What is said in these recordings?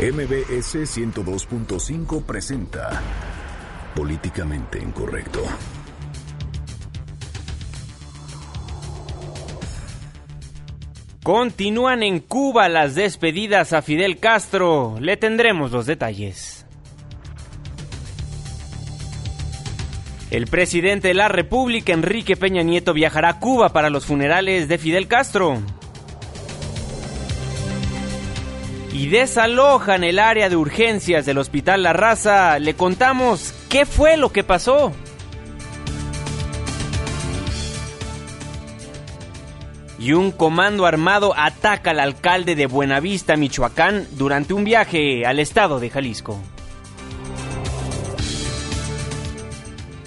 MBS 102.5 presenta Políticamente Incorrecto. Continúan en Cuba las despedidas a Fidel Castro. Le tendremos los detalles. El presidente de la República, Enrique Peña Nieto, viajará a Cuba para los funerales de Fidel Castro. Y desalojan el área de urgencias del Hospital La Raza. Le contamos qué fue lo que pasó. y un comando armado ataca al alcalde de Buenavista, Michoacán, durante un viaje al estado de Jalisco.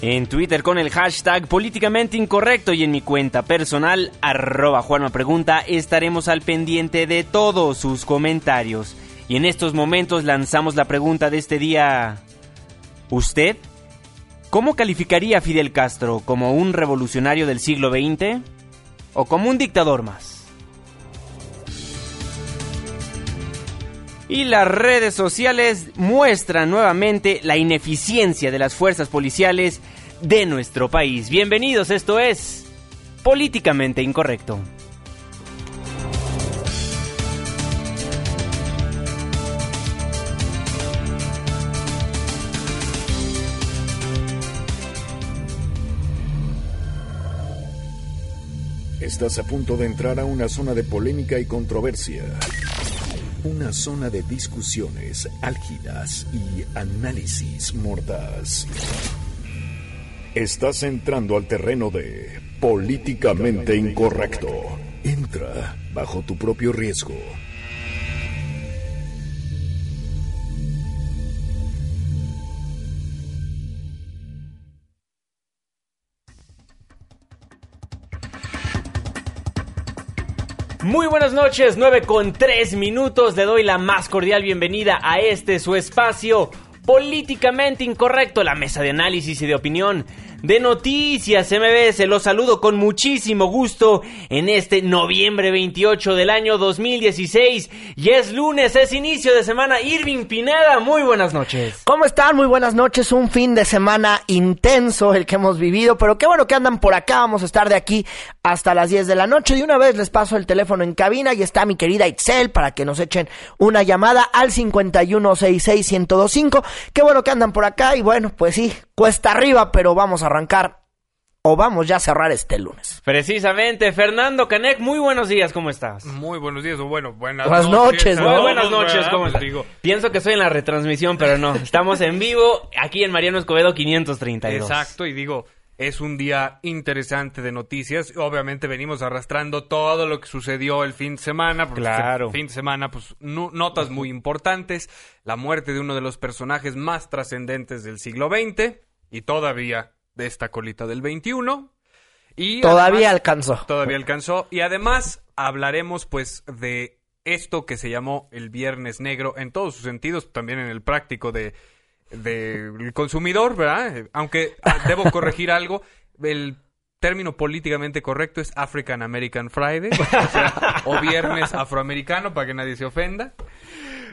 En Twitter con el hashtag políticamente incorrecto y en mi cuenta personal, arroba Juanma Pregunta, estaremos al pendiente de todos sus comentarios. Y en estos momentos lanzamos la pregunta de este día. ¿Usted? ¿Cómo calificaría a Fidel Castro? ¿Como un revolucionario del siglo XX? o como un dictador más. Y las redes sociales muestran nuevamente la ineficiencia de las fuerzas policiales de nuestro país. Bienvenidos, esto es Políticamente Incorrecto. Estás a punto de entrar a una zona de polémica y controversia. Una zona de discusiones álgidas y análisis mordaz. Estás entrando al terreno de políticamente incorrecto. Entra bajo tu propio riesgo. Muy buenas noches, 9 con 3 minutos. Le doy la más cordial bienvenida a este su espacio políticamente incorrecto, la mesa de análisis y de opinión de Noticias MBS. Los saludo con muchísimo gusto en este noviembre 28 del año 2016. Y es lunes, es inicio de semana. Irving Pineda, muy buenas noches. ¿Cómo están? Muy buenas noches. Un fin de semana intenso el que hemos vivido, pero qué bueno que andan por acá. Vamos a estar de aquí hasta las 10 de la noche. De una vez les paso el teléfono en cabina y está mi querida Itzel para que nos echen una llamada al 5166125. Qué bueno que andan por acá y bueno, pues sí, cuesta arriba, pero vamos a arrancar o vamos ya a cerrar este lunes. Precisamente, Fernando Canek, muy buenos días, ¿cómo estás? Muy buenos días, o bueno, buenas, Buenas noches, ¿no? Muy buenas noches, ¿cómo estás? digo, Pienso que estoy en la retransmisión, pero no. Estamos en vivo aquí en Mariano Escobedo 532. exacto, y digo, es un día interesante de noticias. Obviamente venimos arrastrando todo lo que sucedió el fin de semana. porque Claro. Fin de semana, pues, no- notas muy importantes. La muerte de uno de los personajes más trascendentes del siglo XX y todavía de esta colita del XXI. Y Todavía además- alcanzó. Todavía alcanzó. Y además hablaremos pues de esto que se llamó el Viernes Negro en todos sus sentidos, también en el práctico de del consumidor, ¿verdad? Aunque ah, debo corregir algo, el término políticamente correcto es African American Friday, o, sea, o viernes afroamericano para que nadie se ofenda.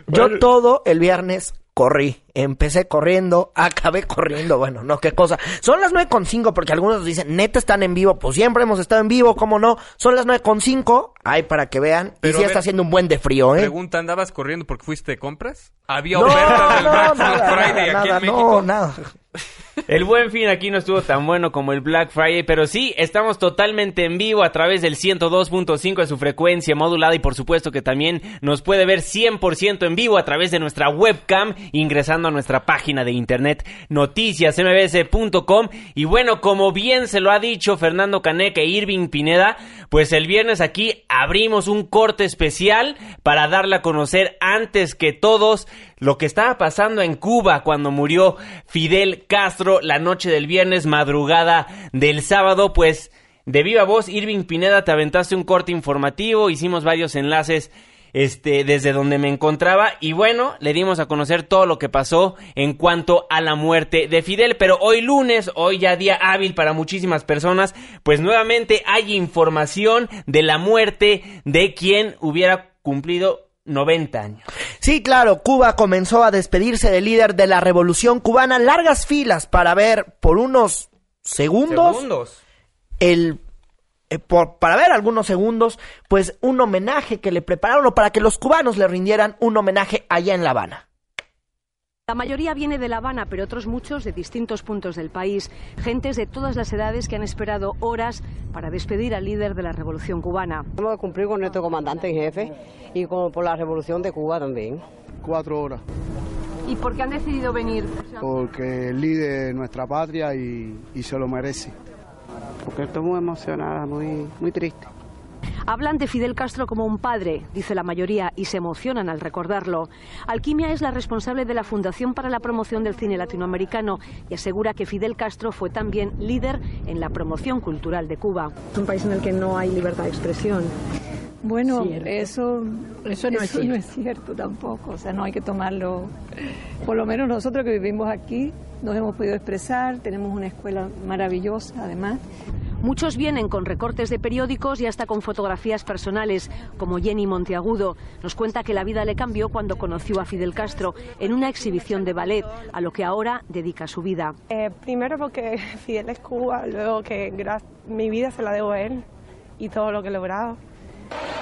Yo todo el viernes corrí. Empecé corriendo, acabé corriendo. Bueno, no, qué cosa. Son las 9.5 porque algunos dicen, neta están en vivo. Pues siempre hemos estado en vivo, ¿cómo no? Son las 9.5. Ay, para que vean. Pero y sí está haciendo un buen de frío, ¿eh? Pregunta, ¿andabas corriendo porque fuiste de compras? ¿Había No, ofertas del no, Black Friday nada, aquí nada, en México? no, nada. El buen fin aquí no estuvo tan bueno como el Black Friday, pero sí, estamos totalmente en vivo a través del 102.5 de su frecuencia modulada y por supuesto que también nos puede ver 100% en vivo a través de nuestra webcam ingresando a nuestra página de internet noticiasmbs.com y bueno, como bien se lo ha dicho Fernando Caneca e Irving Pineda, pues el viernes aquí abrimos un corte especial para darle a conocer antes que todos lo que estaba pasando en Cuba cuando murió Fidel Castro la noche del viernes, madrugada del sábado, pues de viva voz, Irving Pineda, te aventaste un corte informativo, hicimos varios enlaces este, desde donde me encontraba y bueno, le dimos a conocer todo lo que pasó en cuanto a la muerte de Fidel, pero hoy lunes, hoy ya día hábil para muchísimas personas, pues nuevamente hay información de la muerte de quien hubiera cumplido 90 años. Sí, claro, Cuba comenzó a despedirse del líder de la revolución cubana, largas filas para ver por unos segundos, Segundos. el eh, por- para ver algunos segundos, pues un homenaje que le prepararon o para que los cubanos le rindieran un homenaje allá en La Habana. La mayoría viene de La Habana, pero otros muchos de distintos puntos del país. Gentes de todas las edades que han esperado horas para despedir al líder de la revolución cubana. Hemos de cumplir con nuestro comandante en jefe y con, por la revolución de Cuba también. cuatro horas, ¿Y por qué han decidido venir? porque el líder de nuestra patria y, y se lo merece. Porque estoy muy emocionada, muy, muy triste. Hablan de Fidel Castro como un padre, dice la mayoría, y se emocionan al recordarlo. Alquimia es la responsable de la Fundación para la Promoción del Cine Latinoamericano y asegura que Fidel Castro fue también líder en la promoción cultural de Cuba. Es un país en el que no hay libertad de expresión. Bueno, eso, Eso no es cierto. no es cierto tampoco. O sea, no hay que tomarlo. Por lo menos nosotros que vivimos aquí nos hemos podido expresar, tenemos una escuela maravillosa además. Muchos vienen con recortes de periódicos y hasta con fotografías personales, como Jenny Monteagudo. Nos cuenta que la vida le cambió cuando conoció a Fidel Castro en una exhibición de ballet, a lo que ahora dedica su vida. Eh, primero porque Fidel es Cuba, luego que gra- mi vida se la debo a él y todo lo que he logrado.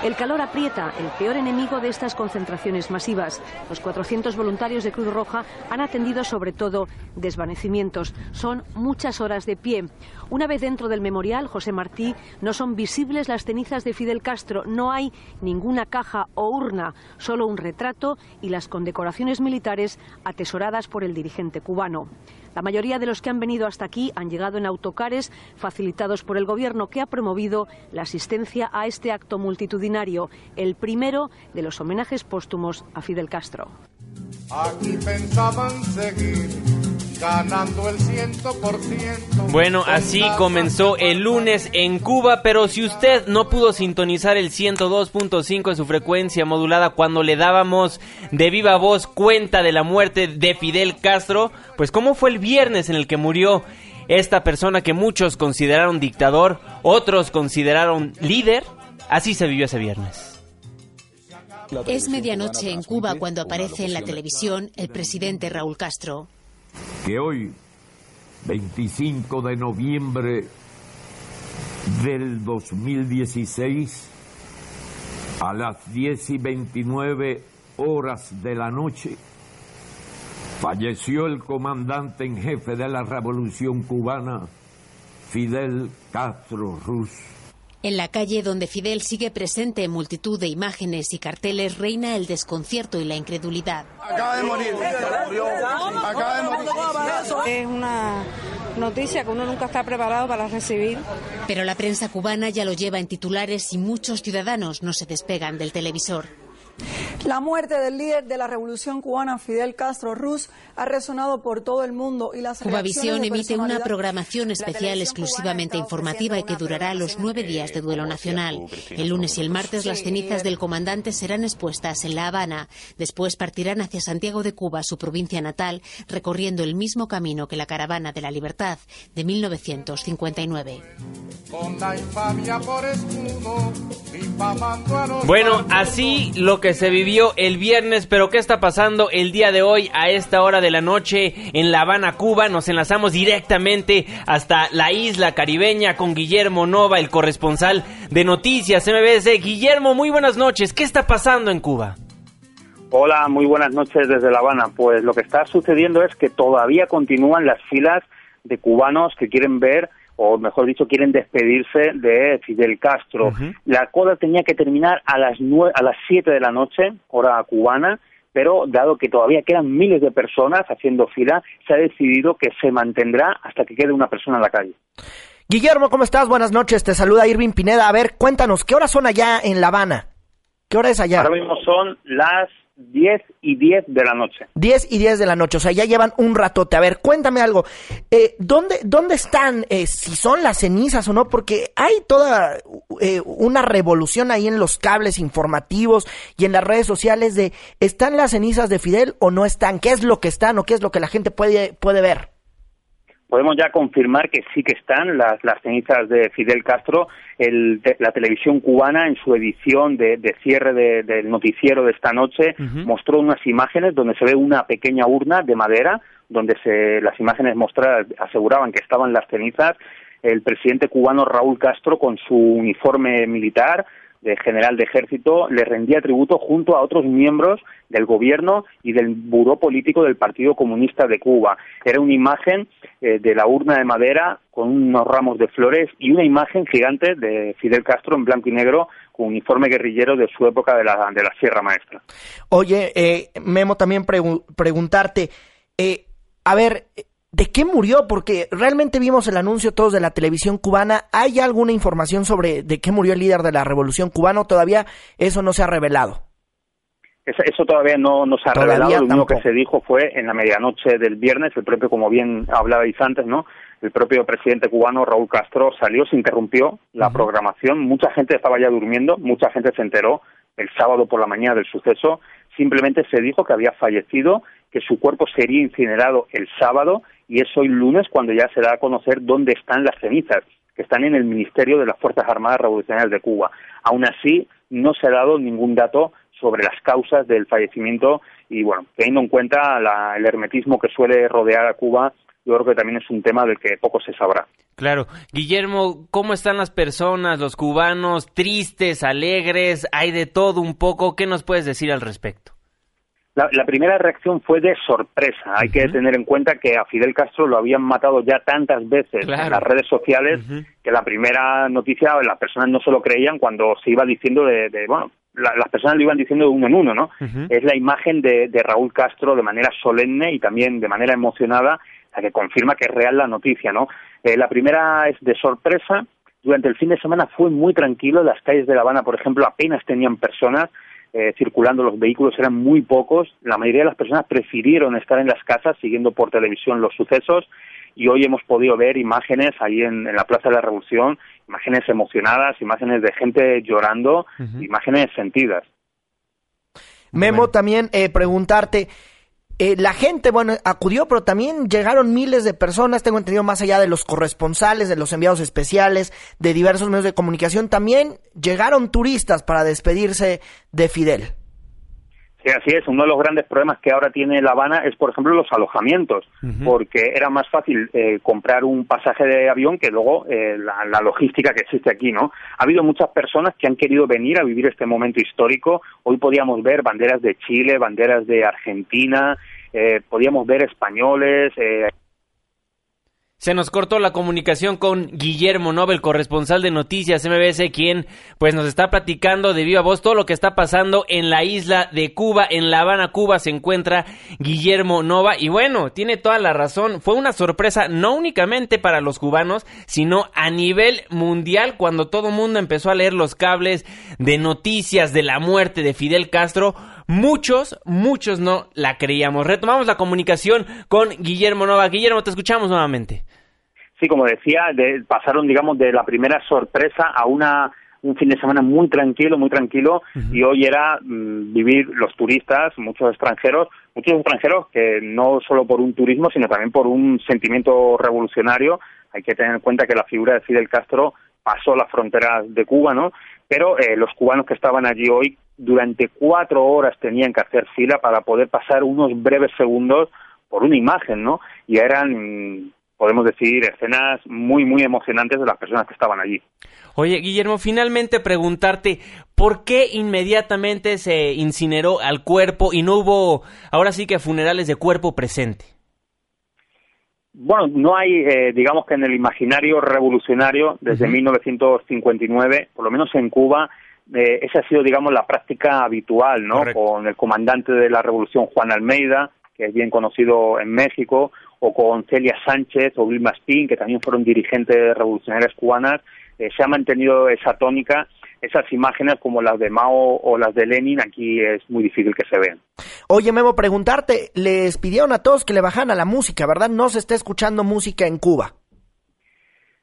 El calor aprieta, el peor enemigo de estas concentraciones masivas. Los 400 voluntarios de Cruz Roja han atendido sobre todo desvanecimientos. Son muchas horas de pie. Una vez dentro del memorial, José Martí, no son visibles las cenizas de Fidel Castro. No hay ninguna caja o urna, solo un retrato y las condecoraciones militares atesoradas por el dirigente cubano. La mayoría de los que han venido hasta aquí han llegado en autocares facilitados por el gobierno que ha promovido la asistencia a este acto multitudinario, el primero de los homenajes póstumos a Fidel Castro. Aquí pensaban seguir ganando el ciento por ciento. Bueno, así comenzó el lunes en Cuba, pero si usted no pudo sintonizar el 102.5 de su frecuencia modulada cuando le dábamos de viva voz cuenta de la muerte de Fidel Castro, pues ¿cómo fue el viernes en el que murió esta persona que muchos consideraron dictador, otros consideraron líder? Así se vivió ese viernes. Es medianoche en Cuba cuando aparece en la televisión el presidente Raúl Castro. Que hoy, 25 de noviembre del 2016, a las 10 y 29 horas de la noche, falleció el comandante en jefe de la Revolución Cubana, Fidel Castro Ruz. En la calle donde Fidel sigue presente en multitud de imágenes y carteles reina el desconcierto y la incredulidad. Acaba de morir. Acaba de morir. Es una noticia que uno nunca está preparado para recibir. Pero la prensa cubana ya lo lleva en titulares y muchos ciudadanos no se despegan del televisor. La muerte del líder de la revolución cubana, Fidel Castro Ruz, ha resonado por todo el mundo y las Cubavisión emite una programación especial exclusivamente informativa y que durará los nueve días de duelo nacional. El lunes y el martes las cenizas del comandante serán expuestas en La Habana. Después partirán hacia Santiago de Cuba, su provincia natal, recorriendo el mismo camino que la caravana de la libertad de 1959. Con la infamia por escudo, difamando a los Bueno, así lo que se vivió el viernes, pero ¿qué está pasando el día de hoy a esta hora de la noche en La Habana, Cuba? Nos enlazamos directamente hasta la isla caribeña con Guillermo Nova, el corresponsal de Noticias MBS. Guillermo, muy buenas noches. ¿Qué está pasando en Cuba? Hola, muy buenas noches desde La Habana. Pues lo que está sucediendo es que todavía continúan las filas de cubanos que quieren ver o mejor dicho, quieren despedirse de Fidel Castro. La cola tenía que terminar a las nue a las 7 de la noche, hora cubana, pero dado que todavía quedan miles de personas haciendo fila, se ha decidido que se mantendrá hasta que quede una persona en la calle. Guillermo, ¿cómo estás? Buenas noches. Te saluda Irving Pineda. A ver, cuéntanos, ¿qué horas son allá en La Habana? ¿Qué hora es allá? Ahora mismo son las 10 y 10 de la noche. 10 y 10 de la noche, o sea, ya llevan un ratote. A ver, cuéntame algo. Eh, ¿dónde, ¿Dónde están, eh, si son las cenizas o no? Porque hay toda eh, una revolución ahí en los cables informativos y en las redes sociales de ¿están las cenizas de Fidel o no están? ¿Qué es lo que están o qué es lo que la gente puede, puede ver? Podemos ya confirmar que sí que están las, las cenizas de Fidel Castro. El, la televisión cubana, en su edición de, de cierre del noticiero de esta noche, mostró unas imágenes donde se ve una pequeña urna de madera, donde se, las imágenes mostradas aseguraban que estaban las cenizas. El presidente cubano Raúl Castro, con su uniforme militar, de general de ejército, le rendía tributo junto a otros miembros del gobierno y del buró político del Partido Comunista de Cuba. Era una imagen eh, de la urna de madera con unos ramos de flores y una imagen gigante de Fidel Castro en blanco y negro con uniforme guerrillero de su época de la, de la Sierra Maestra. Oye, eh, Memo, también preguntarte, eh, a ver, ¿De qué murió? Porque realmente vimos el anuncio todos de la televisión cubana. ¿Hay alguna información sobre de qué murió el líder de la revolución cubana? Todavía eso no se ha revelado. Eso, todavía no, no se ha revelado. Lo único que se dijo fue en la medianoche del viernes, el propio, como bien hablabais antes, ¿no? El propio presidente cubano Raúl Castro salió, se interrumpió la programación. Mucha gente estaba ya durmiendo, mucha gente se enteró el sábado por la mañana del suceso. Simplemente se dijo que había fallecido, que su cuerpo sería incinerado el sábado y es hoy lunes cuando ya se da a conocer dónde están las cenizas, que están en el Ministerio de las Fuerzas Armadas Revolucionarias de Cuba. Aún así, no se ha dado ningún dato sobre las causas del fallecimiento y, bueno, teniendo en cuenta el hermetismo que suele rodear a Cuba, yo creo que también es un tema del que poco se sabrá. Claro. Guillermo, ¿cómo están las personas, los cubanos, tristes, alegres? Hay de todo un poco. ¿Qué nos puedes decir al respecto? La, primera reacción fue de sorpresa. Hay que tener en cuenta que a Fidel Castro lo habían matado ya tantas veces en las redes sociales que la primera noticia las personas no se lo creían cuando se iba diciendo de, bueno, las personas lo iban diciendo de uno en uno, ¿no? Es la imagen de, Raúl Castro de manera solemne y también de manera emocionada la que confirma que es real la noticia, ¿no? Eh, la primera es de sorpresa. Durante el fin de semana fue muy tranquilo. Las calles de La Habana, por ejemplo, apenas tenían personas eh, circulando, los vehículos eran muy pocos, la mayoría de las personas prefirieron estar en las casas siguiendo por televisión los sucesos y hoy hemos podido ver imágenes ahí en, la Plaza de la Revolución, imágenes emocionadas, imágenes de gente llorando, imágenes sentidas. Memo, también eh, preguntarte, eh, la gente, bueno, acudió, pero también llegaron miles de personas, tengo entendido, más allá de los corresponsales, de los enviados especiales, de diversos medios de comunicación, también llegaron turistas para despedirse de Fidel. Sí, así es. Uno de los grandes problemas que ahora tiene La Habana es, por ejemplo, los alojamientos, porque era más fácil eh, comprar un pasaje de avión que luego eh, la, la, logística que existe aquí, ¿no? Ha habido muchas personas que han querido venir a vivir este momento histórico. Hoy podíamos ver banderas de Chile, banderas de Argentina, eh, podíamos ver españoles, eh, se nos cortó la comunicación con Guillermo Nobel, corresponsal de Noticias MBS, quien pues nos está platicando de viva voz todo lo que está pasando en la isla de Cuba, en La Habana, Cuba, se encuentra Guillermo Nova y bueno, tiene toda la razón, fue una sorpresa no únicamente para los cubanos, sino a nivel mundial cuando todo el mundo empezó a leer los cables de noticias de la muerte de Fidel Castro, muchos, muchos no la creíamos. Retomamos la comunicación con Guillermo Nova. Guillermo, te escuchamos nuevamente. Sí, como decía, pasaron, digamos, de la primera sorpresa a una un fin de semana muy tranquilo, muy tranquilo, y hoy era mm, vivir los turistas, muchos extranjeros, muchos extranjeros que no solo por un turismo, sino también por un sentimiento revolucionario. Hay que tener en cuenta que la figura de Fidel Castro pasó las fronteras de Cuba, ¿no? Pero eh, los cubanos que estaban allí hoy, durante cuatro horas tenían que hacer fila para poder pasar unos breves segundos por una imagen, ¿no? Y eran podemos decir, escenas muy, muy emocionantes de las personas que estaban allí. Oye, Guillermo, finalmente preguntarte, ¿por qué inmediatamente se incineró al cuerpo y no hubo, ahora sí que funerales de cuerpo presente? Bueno, no hay, eh, digamos que en el imaginario revolucionario, desde 1959, por lo menos en Cuba, eh, esa ha sido, digamos, la práctica habitual, ¿no? Con el comandante de la revolución, Juan Almeida, que es bien conocido en México, o con Celia Sánchez o Vilma Spin, que también fueron dirigentes revolucionarias cubanas, eh, se ha mantenido esa tónica. Esas imágenes como las de Mao o las de Lenin aquí es muy difícil que se vean. Oye, Memo, preguntarte, les pidieron a todos que le bajaran a la música, ¿verdad? No se está escuchando música en Cuba.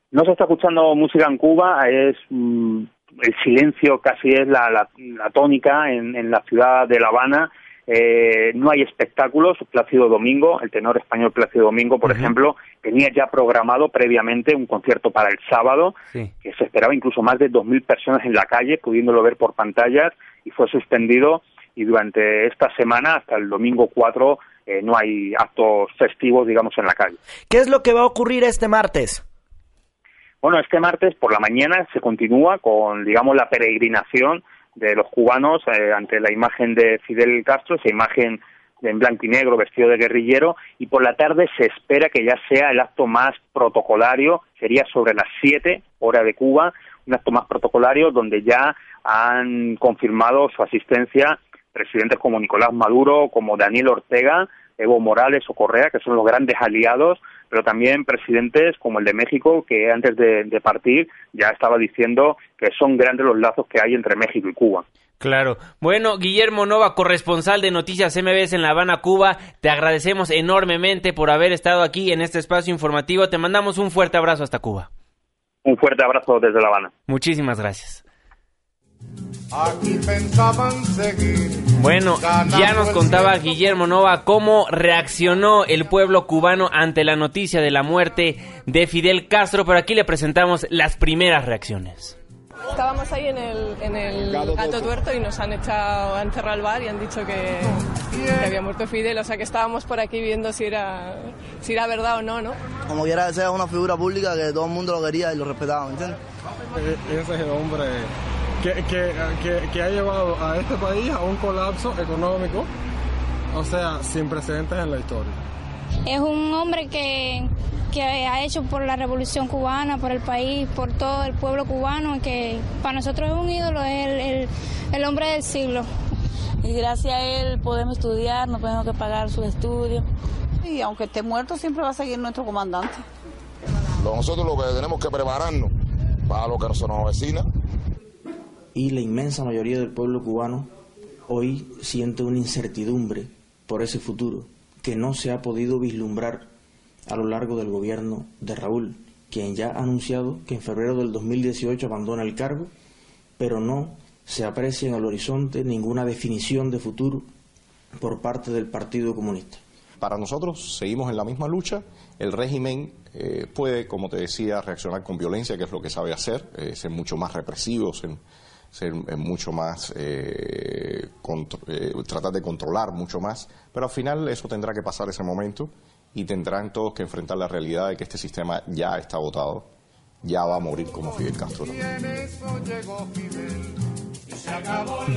No se está escuchando música en Cuba, es mm, el silencio casi es la, la, tónica en, en la ciudad de La Habana eh, no hay espectáculos. Plácido Domingo, el tenor español Plácido Domingo, por ejemplo, tenía ya programado previamente un concierto para el sábado, que se esperaba incluso más de 2.000 personas en la calle, pudiéndolo ver por pantallas, y fue suspendido. Y durante esta semana, hasta el domingo 4, eh, no hay actos festivos, digamos, en la calle. ¿Qué es lo que va a ocurrir este martes? Bueno, este martes por la mañana se continúa con, digamos, la peregrinación de los cubanos eh, ante la imagen de Fidel Castro, esa imagen en blanco y negro, vestido de guerrillero, y por la tarde se espera que ya sea el acto más protocolario, sería sobre las 7 hora de Cuba, un acto más protocolario donde ya han confirmado su asistencia presidentes como Nicolás Maduro, como Daniel Ortega, Evo Morales o Correa, que son los grandes aliados, pero también presidentes como el de México, que antes de, partir ya estaba diciendo que son grandes los lazos que hay entre México y Cuba. Claro. Bueno, Guillermo Nova, corresponsal de Noticias MBS en La Habana, Cuba, te agradecemos enormemente por haber estado aquí en este espacio informativo. Te mandamos un fuerte abrazo hasta Cuba. Un fuerte abrazo desde La Habana. Muchísimas gracias. Aquí pensaban seguir. Bueno, ya nos contaba Guillermo Nova cómo reaccionó el pueblo cubano ante la noticia de la muerte de Fidel Castro, pero aquí le presentamos las primeras reacciones. Estábamos ahí en el, en el gato tuerto y nos han echado a encerrar al bar y han dicho que, había muerto Fidel, o sea que estábamos por aquí viendo si era, si era verdad o no, ¿no? Como quiera que sea una figura pública que todo el mundo lo quería y lo respetaba, ¿me entiendes? E-, ese es el hombre que, que, que, ha llevado a este país a un colapso económico, o sea, sin precedentes en la historia. Es un hombre que, que ha hecho por la revolución cubana, por el país, por todo el pueblo cubano, que para nosotros es un ídolo, es el, el, el hombre del siglo. Y gracias a él podemos estudiar, no tenemos que pagar sus estudios. Y aunque esté muerto, siempre va a seguir nuestro comandante. Nosotros lo que tenemos que prepararnos para lo que se nos avecina y la inmensa mayoría del pueblo cubano hoy siente una incertidumbre por ese futuro que no se ha podido vislumbrar a lo largo del gobierno de Raúl, quien ya ha anunciado que en febrero del 2018 abandona el cargo, pero no se aprecia en el horizonte ninguna definición de futuro por parte del Partido Comunista. Para nosotros seguimos en la misma lucha. El régimen eh, puede, como te decía, reaccionar con violencia, que es lo que sabe hacer, eh, ser mucho más represivo, ser eh, mucho más, eh, eh, tratar de controlar mucho más, pero al final eso tendrá que pasar ese momento y tendrán todos que enfrentar la realidad de que este sistema ya está votado, ya va a morir como Fidel Castro.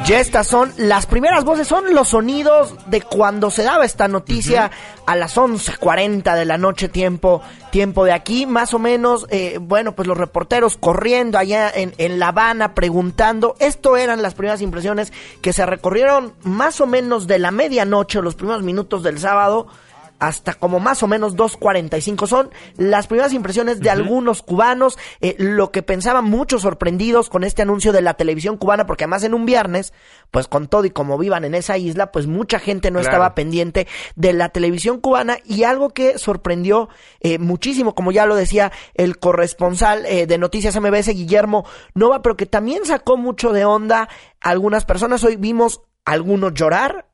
Ya estas son las primeras voces, son los sonidos de cuando se daba esta noticia a las 11.40 de la noche tiempo, tiempo de aquí, más o menos, eh, bueno, pues los reporteros corriendo allá en, en La Habana preguntando, esto eran las primeras impresiones que se recorrieron más o menos de la medianoche, los primeros minutos del sábado, hasta como más o menos 2.45. Son las primeras impresiones de algunos cubanos, eh, lo que pensaban muchos sorprendidos con este anuncio de la televisión cubana, porque además en un viernes, pues con todo y como vivan en esa isla, pues mucha gente no estaba pendiente de la televisión cubana y algo que sorprendió eh, muchísimo, como ya lo decía el corresponsal eh, de Noticias MBS, Guillermo Nova, pero que también sacó mucho de onda algunas personas. Hoy vimos algunos llorar,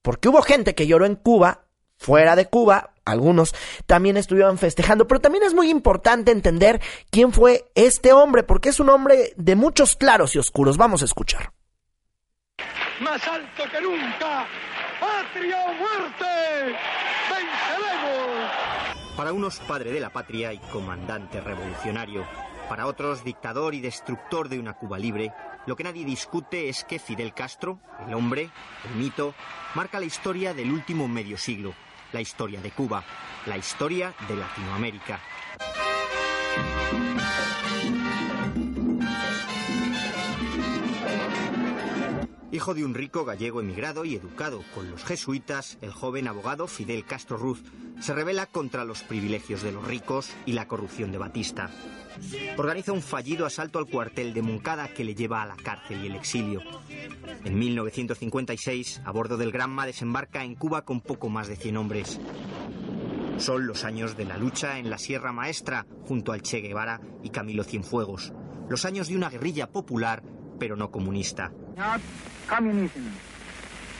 porque hubo gente que lloró en Cuba fuera de Cuba, algunos también estuvieron festejando, pero también es muy importante entender quién fue este hombre, porque es un hombre de muchos claros y oscuros. Vamos a escuchar. Más alto que nunca, patria o muerte, venceremos. Para unos padre de la patria y comandante revolucionario, para otros dictador y destructor de una Cuba libre, lo que nadie discute es que Fidel Castro, el hombre, el mito, marca la historia del último medio siglo la historia de Cuba, la historia de Latinoamérica. Hijo de un rico gallego emigrado y educado con los jesuitas, el joven abogado Fidel Castro Ruz se revela contra los privilegios de los ricos y la corrupción de Batista. Organiza un fallido asalto al cuartel de Moncada que le lleva a la cárcel y el exilio. En 1956, a bordo del Granma desembarca en Cuba con poco más de 100 hombres. Son los años de la lucha en la Sierra Maestra junto al Che Guevara y Camilo Cienfuegos. Los años de una guerrilla popular, pero no comunista.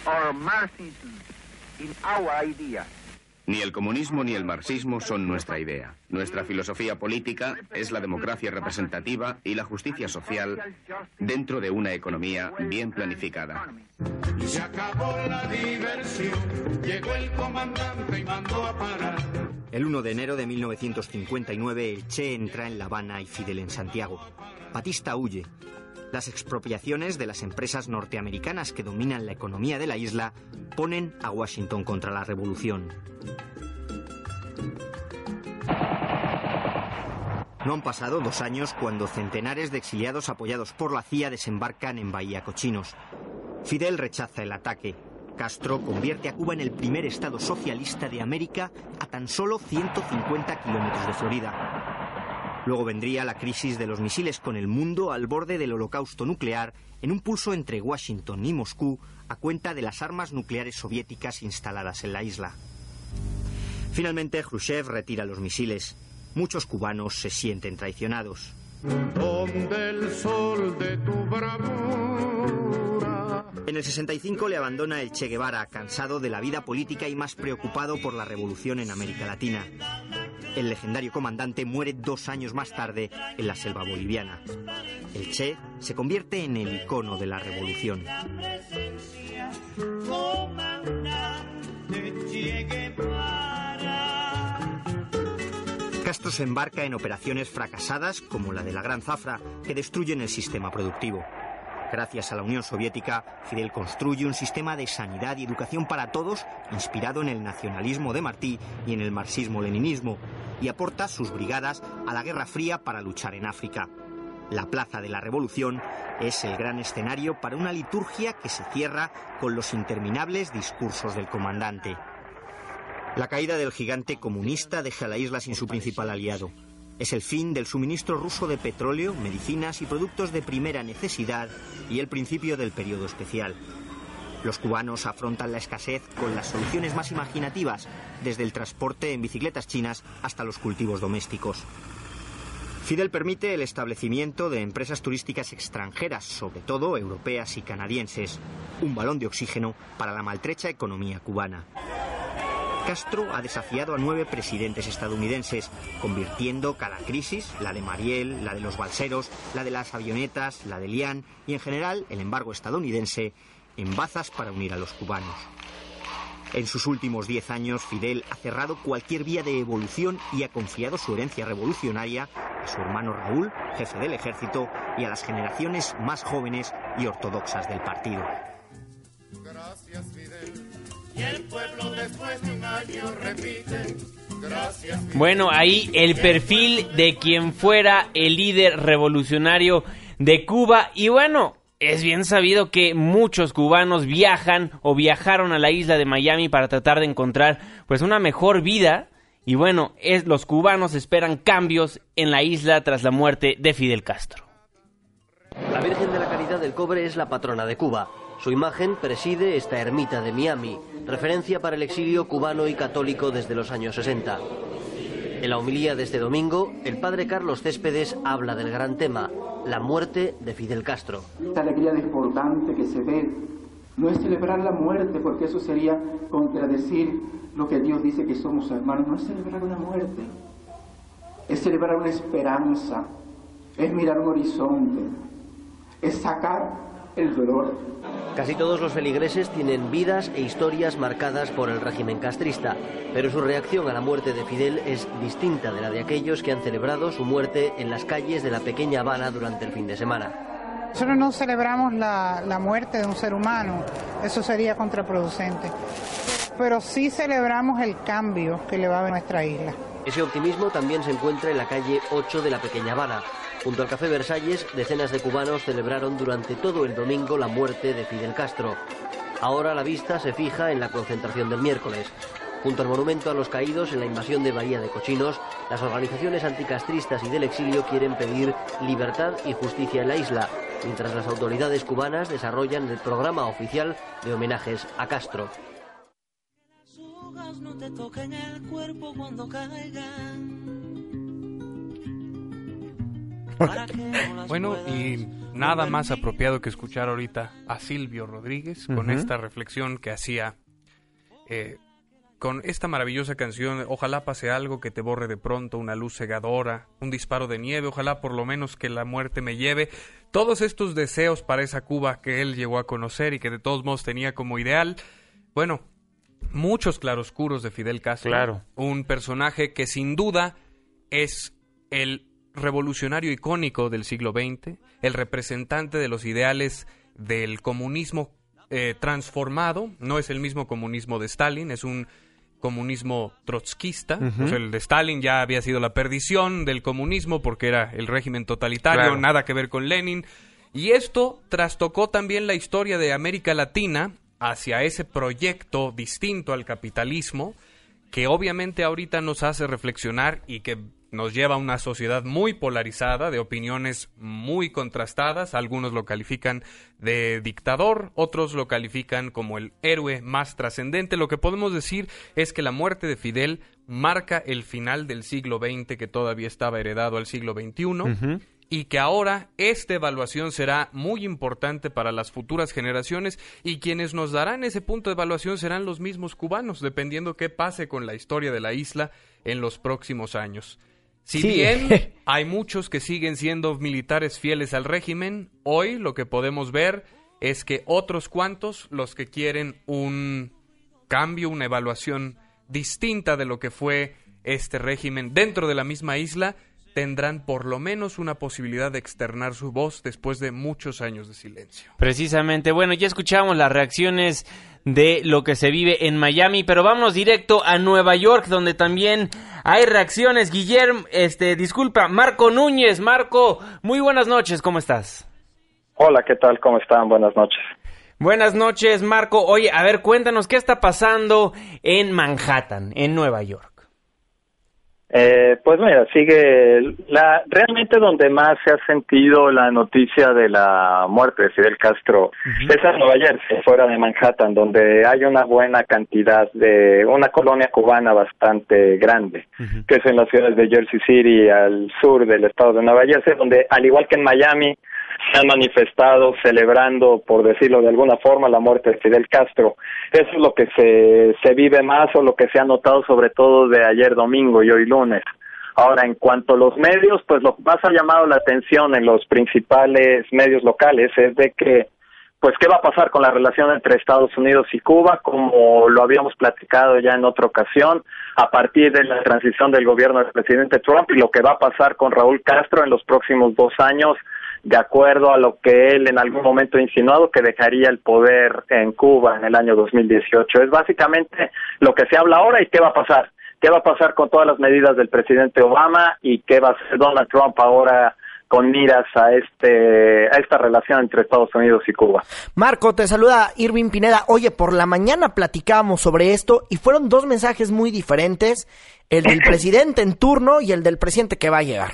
or Marxism in our idea. Ni el comunismo ni el marxismo son nuestra idea. Nuestra filosofía política es la democracia representativa y la justicia social dentro de una economía bien planificada. Se acabó la diversión, llegó el comandante y mandó a parar. El 1 de enero de 1959 el Che entra en La Habana y Fidel en Santiago. Batista huye. Las expropiaciones de las empresas norteamericanas que dominan la economía de la isla ponen a Washington contra la revolución. No han pasado dos años cuando centenares de exiliados apoyados por la CIA desembarcan en Bahía Cochinos. Fidel rechaza el ataque. Castro convierte a Cuba en el primer estado socialista de América a tan solo 150 kilómetros de Florida. Luego vendría la crisis de los misiles con el mundo al borde del holocausto nuclear en un pulso entre Washington y Moscú a cuenta de las armas nucleares soviéticas instaladas en la isla. Finalmente, Khrushchev retira los misiles. Muchos cubanos se sienten traicionados. En el 65 le abandona el Che Guevara, cansado de la vida política y más preocupado por la revolución en América Latina. El legendario comandante muere dos años más tarde en la selva boliviana. El Che se convierte en el icono de la revolución. Castro se embarca en operaciones fracasadas como la de la Gran Zafra, que destruyen el sistema productivo. Gracias a la Unión Soviética, Fidel construye un sistema de sanidad y educación para todos inspirado en el nacionalismo de Martí y en el marxismo-leninismo, y aporta sus brigadas a la Guerra Fría para luchar en África. La Plaza de la Revolución es el gran escenario para una liturgia que se cierra con los interminables discursos del comandante. La caída del gigante comunista deja la isla sin su principal aliado. Es el fin del suministro ruso de petróleo, medicinas y productos de primera necesidad y el principio del periodo especial. Los cubanos afrontan la escasez con las soluciones más imaginativas, desde el transporte en bicicletas chinas hasta los cultivos domésticos. Fidel permite el establecimiento de empresas turísticas extranjeras, sobre todo europeas y canadienses, un balón de oxígeno para la maltrecha economía cubana. Castro ha desafiado a nueve presidentes estadounidenses, convirtiendo cada crisis, la de Mariel, la de los balseros, la de las avionetas, la de Lian y en general el embargo estadounidense, en bazas para unir a los cubanos. En sus últimos diez años, Fidel ha cerrado cualquier vía de evolución y ha confiado su herencia revolucionaria a su hermano Raúl, jefe del ejército, y a las generaciones más jóvenes y ortodoxas del partido. Y el pueblo después de un año repite. Gracias. Bueno, ahí el perfil de quien fuera el líder revolucionario de Cuba. Y bueno, es bien sabido que muchos cubanos viajan o viajaron a la isla de Miami para tratar de encontrar pues una mejor vida. Y bueno, es, los cubanos esperan cambios en la isla tras la muerte de Fidel Castro. La Virgen de la Caridad del Cobre es la patrona de Cuba. Su imagen preside esta ermita de Miami, referencia para el exilio cubano y católico desde los años 60. En la homilía de este domingo, el padre Carlos Céspedes habla del gran tema, la muerte de Fidel Castro. Esta alegría desbordante que se ve no es celebrar la muerte, porque eso sería contradecir lo que Dios dice que somos hermanos, no es celebrar una muerte, es celebrar una esperanza, es mirar un horizonte, es sacar el dolor. Casi todos los feligreses tienen vidas e historias marcadas por el régimen castrista, pero su reacción a la muerte de Fidel es distinta de la de aquellos que han celebrado su muerte en las calles de la pequeña Habana durante el fin de semana. Nosotros no celebramos la, la muerte de un ser humano, eso sería contraproducente, pero sí celebramos el cambio que le va a nuestra isla. Ese optimismo también se encuentra en la calle 8 de la pequeña Habana. Junto al Café Versalles, decenas de cubanos celebraron durante todo el domingo la muerte de Fidel Castro. Ahora la vista se fija en la concentración del miércoles. Junto al monumento a los caídos en la invasión de Bahía de Cochinos, las organizaciones anticastristas y del exilio quieren pedir libertad y justicia en la isla, mientras las autoridades cubanas desarrollan el programa oficial de homenajes a Castro. Bueno, y nada más apropiado que escuchar ahorita a Silvio Rodríguez con esta reflexión que hacía eh, con esta maravillosa canción. Ojalá pase algo que te borre de pronto, una luz cegadora, un disparo de nieve, ojalá por lo menos que la muerte me lleve. Todos estos deseos para esa Cuba que él llegó a conocer y que de todos modos tenía como ideal. Bueno, muchos claroscuros de Fidel Castro. Claro. Un personaje que sin duda es el revolucionario icónico del siglo XX, el representante de los ideales del comunismo eh, transformado. No es el mismo comunismo de Stalin, es un comunismo trotskista. El de Stalin ya había sido la perdición del comunismo porque era el régimen totalitario, Claro. nada que ver con Lenin. Y esto trastocó también la historia de América Latina hacia ese proyecto distinto al capitalismo, que obviamente ahorita nos hace reflexionar y que nos lleva a una sociedad muy polarizada, de opiniones muy contrastadas. Algunos lo califican de dictador, otros lo califican como el héroe más trascendente. Lo que podemos decir es que la muerte de Fidel marca el final del siglo XX que todavía estaba heredado al siglo XXI y que ahora esta evaluación será muy importante para las futuras generaciones y quienes nos darán ese punto de evaluación serán los mismos cubanos, dependiendo qué pase con la historia de la isla en los próximos años. Si Sí. bien hay muchos que siguen siendo militares fieles al régimen, hoy lo que podemos ver es que otros cuantos, los que quieren un cambio, una evaluación distinta de lo que fue este régimen dentro de la misma isla, tendrán por lo menos una posibilidad de externar su voz después de muchos años de silencio. Precisamente, bueno, ya escuchamos las reacciones de lo que se vive en Miami, pero vámonos directo a Nueva York, donde también hay reacciones. Guillermo, este, disculpa, Marco Núñez, Marco, muy buenas noches, ¿cómo estás? Hola, ¿qué tal? ¿Cómo están? Buenas noches. Buenas noches, Marco. Oye, a ver, cuéntanos qué está pasando en Manhattan, en Nueva York. Eh, pues mira, sigue la realmente donde más se ha sentido la noticia de la muerte de Fidel Castro es en Nueva Jersey, fuera de Manhattan, donde hay una buena cantidad de una colonia cubana bastante grande, que es en las ciudades de Jersey City al sur del estado de Nueva Jersey, donde al igual que en Miami se han manifestado celebrando, por decirlo de alguna forma, la muerte de Fidel Castro. Eso es lo que se, se vive más o lo que se ha notado sobre todo de ayer domingo y hoy lunes. Ahora, en cuanto a los medios, pues lo que más ha llamado la atención en los principales medios locales es de que, pues, ¿qué va a pasar con la relación entre Estados Unidos y Cuba? Como lo habíamos platicado ya en otra ocasión, a partir de la transición del gobierno del presidente Trump y lo que va a pasar con Raúl Castro en los próximos dos años, de acuerdo a lo que él en algún momento ha insinuado que dejaría el poder en Cuba en el año 2018. Es básicamente lo que se habla ahora y qué va a pasar. ¿Qué va a pasar con todas las medidas del presidente Obama y qué va a hacer Donald Trump ahora con miras a este a esta relación entre Estados Unidos y Cuba? Marco, te saluda Irving Pineda. Oye, por la mañana platicábamos sobre esto y fueron dos mensajes muy diferentes, el del presidente en turno y el del presidente que va a llegar.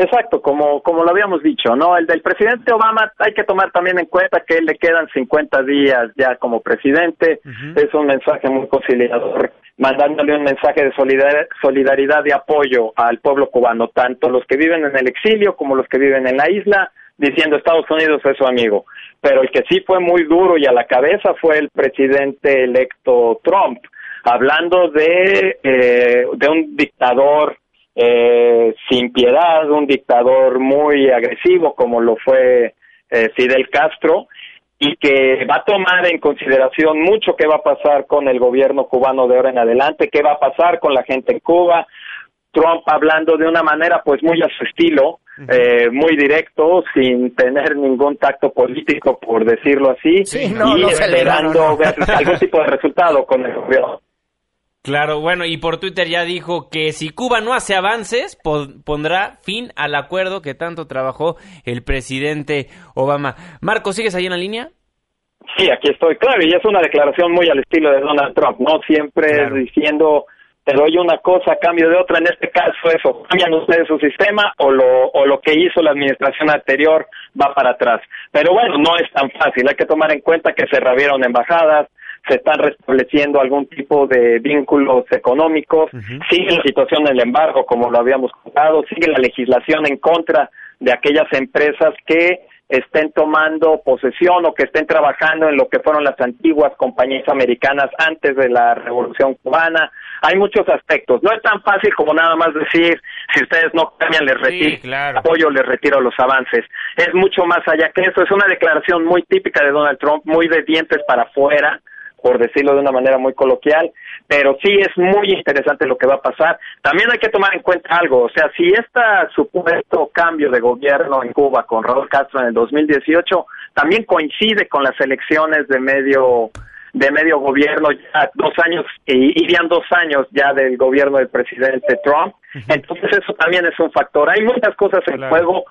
Exacto, como, como lo habíamos dicho, ¿no? El del presidente Obama hay que tomar también en cuenta que él le quedan 50 días ya como presidente. Es un mensaje muy conciliador, mandándole un mensaje de solidar- solidaridad y apoyo al pueblo cubano, tanto los que viven en el exilio como los que viven en la isla, diciendo Estados Unidos es su amigo. Pero el que sí fue muy duro y a la cabeza fue el presidente electo Trump, hablando de, eh, de un dictador eh, sin piedad, un dictador muy agresivo como lo fue eh, Fidel Castro y que va a tomar en consideración mucho qué va a pasar con el gobierno cubano de ahora en adelante, qué va a pasar con la gente en Cuba. Trump hablando de una manera pues muy a su estilo, eh, muy directo, sin tener ningún tacto político, por decirlo así, Sí, no, y no esperando no, no. ver algún tipo de resultado con el gobierno. Claro, bueno, y por Twitter ya dijo que si Cuba no hace avances, po- pondrá fin al acuerdo que tanto trabajó el presidente Obama. Marco, ¿sigues ahí en la línea? Sí, aquí estoy, claro, y es una declaración muy al estilo de Donald Trump, ¿no? Siempre diciendo, te doy una cosa a cambio de otra, en este caso eso, cambian ustedes su sistema o lo, o lo que hizo la administración anterior va para atrás. Pero bueno, no es tan fácil, hay que tomar en cuenta que se reabrieron embajadas, se están restableciendo algún tipo de vínculos económicos, sigue la situación del embargo, como lo habíamos contado, sigue la legislación en contra de aquellas empresas que estén tomando posesión o que estén trabajando en lo que fueron las antiguas compañías americanas antes de la Revolución Cubana. Hay muchos aspectos. No es tan fácil como nada más decir, si ustedes no cambian, les retiro apoyo, les retiro los avances. Es mucho más allá que eso. Es una declaración muy típica de Donald Trump, muy de dientes para afuera, por decirlo de una manera muy coloquial, pero sí es muy interesante lo que va a pasar. También hay que tomar en cuenta algo, o sea, si este supuesto cambio de gobierno en Cuba con Raúl Castro en el 2018 también coincide con las elecciones de medio de medio gobierno ya dos años y irían dos años ya del gobierno del presidente Trump entonces eso también es un factor. Hay muchas cosas en juego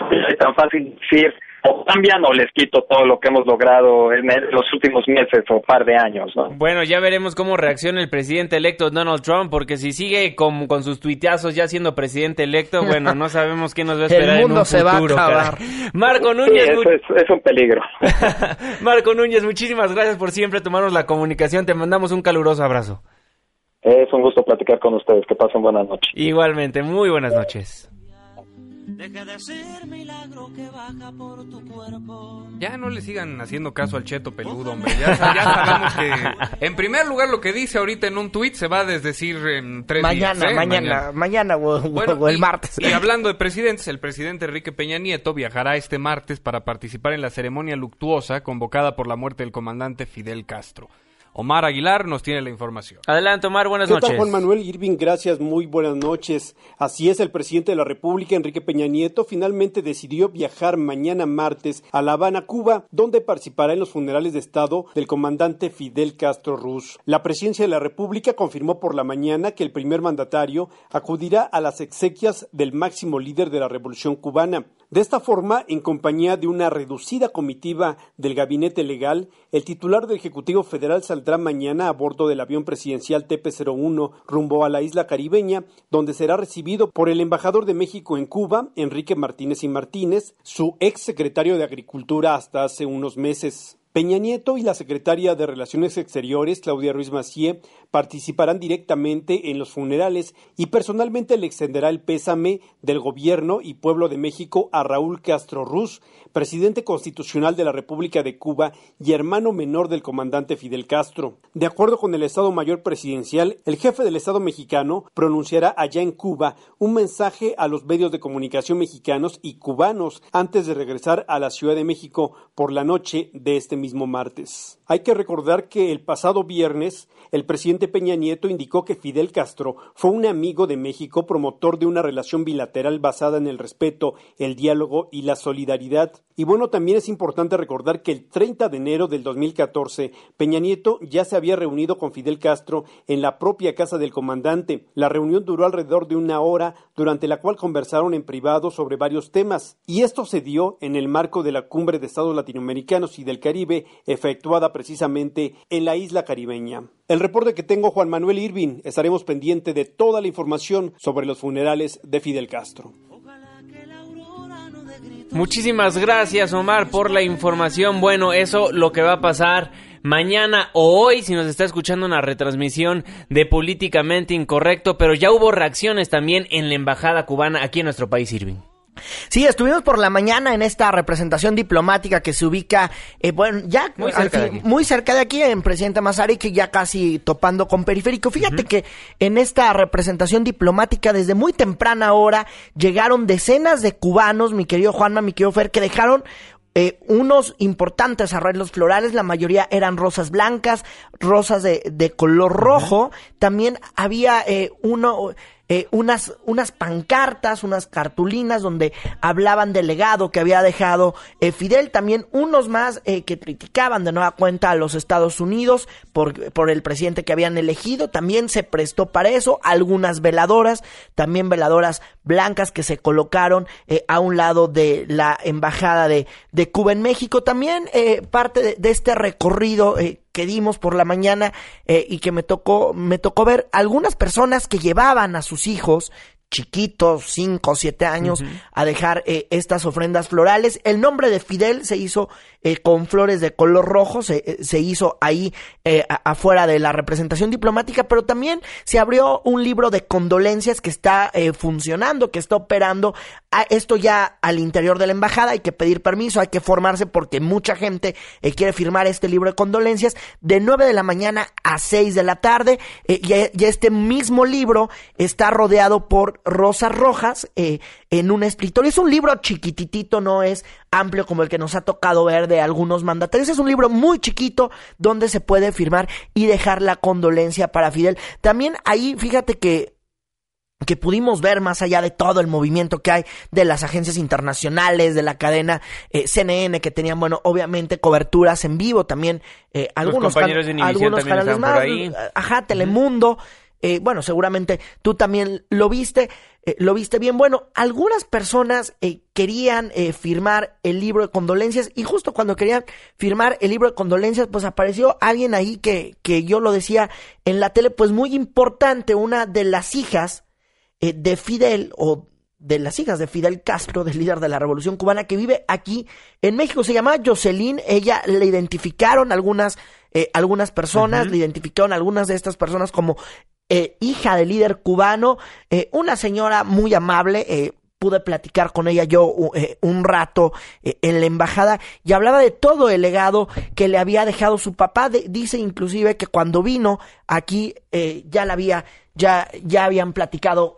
no es tan fácil decir o cambian o les quito todo lo que hemos logrado en los últimos meses o par de años, ¿no? Bueno, ya veremos cómo reacciona el presidente electo Donald Trump, porque si sigue con, con sus tuiteazos ya siendo presidente electo, bueno, no sabemos qué nos va a esperar el mundo en un se futuro, va a acabar. Marco Núñez, Sí, eso es, es un peligro. Marco Núñez, muchísimas gracias por siempre tomarnos la comunicación. Te mandamos un caluroso abrazo. Es un gusto platicar con ustedes. Que pasen buenas noches. Igualmente, muy buenas noches. Deje de ser milagro que baja por tu cuerpo. Ya no le sigan haciendo caso al cheto peludo, hombre. Ya, ya sabemos que, en primer lugar, lo que dice ahorita en un tuit se va a desdecir en tres Mañana, días. ¿eh? mañana, mañana, o, o- o el martes. Y hablando de presidentes, el presidente Enrique Peña Nieto viajará este martes para participar en la ceremonia luctuosa convocada por la muerte del comandante Fidel Castro. Omar Aguilar nos tiene la información. Adelante, Omar, buenas ¿Qué tal, noches. Juan Manuel Irving? Gracias, muy buenas noches. Así es, el presidente de la República, Enrique Peña Nieto, finalmente decidió viajar mañana martes a La Habana, Cuba, donde participará en los funerales de Estado del comandante Fidel Castro Ruz. La presidencia de la República confirmó por la mañana que el primer mandatario acudirá a las exequias del máximo líder de la Revolución cubana. De esta forma, en compañía de una reducida comitiva del gabinete legal, el titular del Ejecutivo Federal mañana a bordo del avión presidencial TP-01 rumbo a la isla caribeña, donde será recibido por el embajador de México en Cuba, Enrique Martínez y Martínez, su ex secretario de Agricultura hasta hace unos meses. Peña Nieto y la secretaria de Relaciones Exteriores, Claudia Ruiz Macié, participarán directamente en los funerales y personalmente le extenderá el pésame del gobierno y pueblo de México a Raúl Castro Ruz, presidente constitucional de la República de Cuba y hermano menor del comandante Fidel Castro. De acuerdo con el Estado Mayor Presidencial, el jefe del Estado mexicano pronunciará allá en Cuba un mensaje a los medios de comunicación mexicanos y cubanos antes de regresar a la Ciudad de México por la noche de este mismo martes. Hay que recordar que el pasado viernes el presidente Peña Nieto indicó que Fidel Castro fue un amigo de México, promotor de una relación bilateral basada en el respeto, el diálogo y la solidaridad. Y bueno, también es importante recordar que el 30 de enero del 2014, Peña Nieto ya se había reunido con Fidel Castro en la propia casa del comandante. La reunión duró alrededor de una hora, durante la cual conversaron en privado sobre varios temas. Y esto se dio en el marco de la Cumbre de Estados Latinoamericanos y del Caribe, efectuada precisamente en la isla caribeña. El reporte que tengo Juan Manuel Irving, estaremos pendiente de toda la información sobre los funerales de Fidel Castro. Muchísimas gracias, Omar, por la información. Bueno, eso lo que va a pasar mañana o hoy, si nos está escuchando una retransmisión de Políticamente Incorrecto, pero ya hubo reacciones también en la embajada cubana aquí en nuestro país, Irving. Sí, estuvimos por la mañana en esta representación diplomática que se ubica, eh, bueno, ya Muy cerca de fin- aquí. muy cerca de aquí, en Presidente Mazarik, ya casi topando con Periférico. Fíjate que en esta representación diplomática, desde muy temprana hora, llegaron decenas de cubanos, mi querido Juanma, mi querido Fer, que dejaron eh, unos importantes arreglos florales, la mayoría eran rosas blancas, rosas de, de color rojo, también había eh, uno, eh, unas, unas pancartas, unas cartulinas donde hablaban del legado que había dejado eh, Fidel, también unos más eh, que criticaban de nueva cuenta a los Estados Unidos por, por el presidente que habían elegido, también se prestó para eso, algunas veladoras, también veladoras blancas que se colocaron eh, a un lado de la embajada de, de Cuba en México, también eh, parte de, de este recorrido eh, que dimos por la mañana eh, y que me tocó me tocó ver algunas personas que llevaban a sus hijos chiquitos, cinco o siete años, a dejar eh, estas ofrendas florales. El nombre de Fidel se hizo eh, con flores de color rojo, se, eh, se hizo ahí afuera de la representación diplomática, pero también se abrió un libro de condolencias que está funcionando, que está operando. A ah, esto ya al interior de la embajada hay que pedir permiso, hay que formarse porque mucha gente quiere firmar este libro de condolencias de 9 de la mañana a 6 de la tarde. y, y este mismo libro está rodeado por rosas rojas eh, en un escritorio. Es un libro chiquititito, no es amplio como el que nos ha tocado ver de algunos mandatarios. Es un libro muy chiquito donde se puede firmar y dejar la condolencia para Fidel. También ahí, fíjate que que pudimos ver más allá de todo el movimiento que hay de las agencias internacionales, de la cadena eh, CNN, que tenían, bueno, obviamente coberturas en vivo, también eh, algunos, compañeros algunos canales más, ajá, Telemundo, eh, bueno, seguramente tú también lo viste, eh, lo viste bien. Bueno, algunas personas eh, querían firmar el libro de condolencias y justo cuando querían firmar el libro de condolencias, pues apareció alguien ahí que, que yo lo decía en la tele, pues muy importante, una de las hijas de Fidel o de las hijas de Fidel Castro, del líder de la Revolución Cubana, que vive aquí en México. Se llama Jocelyn. Ella le identificaron algunas, algunas personas, le identificaron algunas de estas personas como eh, hija del líder cubano, eh, una señora muy amable, eh, pude platicar con ella yo un rato en la embajada y hablaba de todo el legado que le había dejado su papá. dice inclusive que cuando vino aquí ya la había, ya, ya habían platicado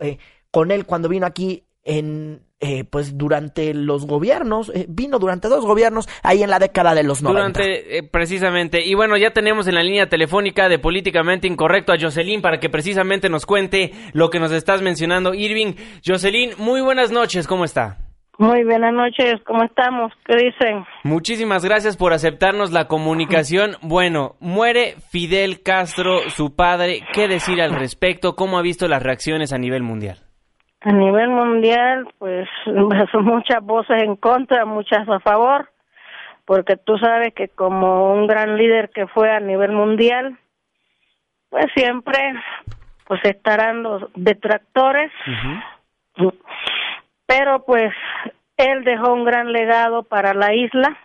con él cuando vino aquí en eh, pues durante los gobiernos, eh, vino durante dos gobiernos ahí en la década de los 90. Durante, eh, precisamente, y bueno, ya tenemos en la línea telefónica de Políticamente Incorrecto a Jocelyn para que precisamente nos cuente lo que nos estás mencionando, Irving. Jocelyn, muy buenas noches, ¿cómo está? Muy buenas noches, ¿cómo estamos? ¿Qué dicen? Muchísimas gracias por aceptarnos la comunicación. Bueno, muere Fidel Castro, su padre. ¿Qué decir al respecto? ¿Cómo ha visto las reacciones a nivel mundial? A nivel mundial, pues son muchas voces en contra, muchas a favor, porque tú sabes que como un gran líder que fue a nivel mundial, pues siempre pues estarán los detractores, pero pues él dejó un gran legado para la isla,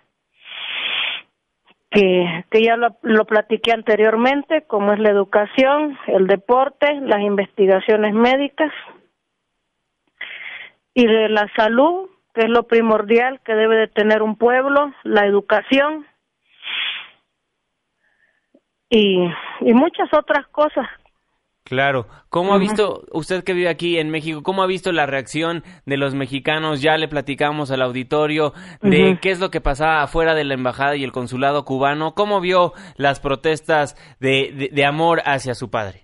que, que ya lo, lo platiqué anteriormente, como es la educación, el deporte, las investigaciones médicas, y de la salud, que es lo primordial que debe de tener un pueblo, la educación y, y muchas otras cosas. Claro. ¿Cómo ha visto, usted que vive aquí en México, cómo ha visto la reacción de los mexicanos? Ya le platicamos al auditorio de qué es lo que pasaba afuera de la embajada y el consulado cubano. ¿Cómo vio las protestas de, de amor hacia su padre?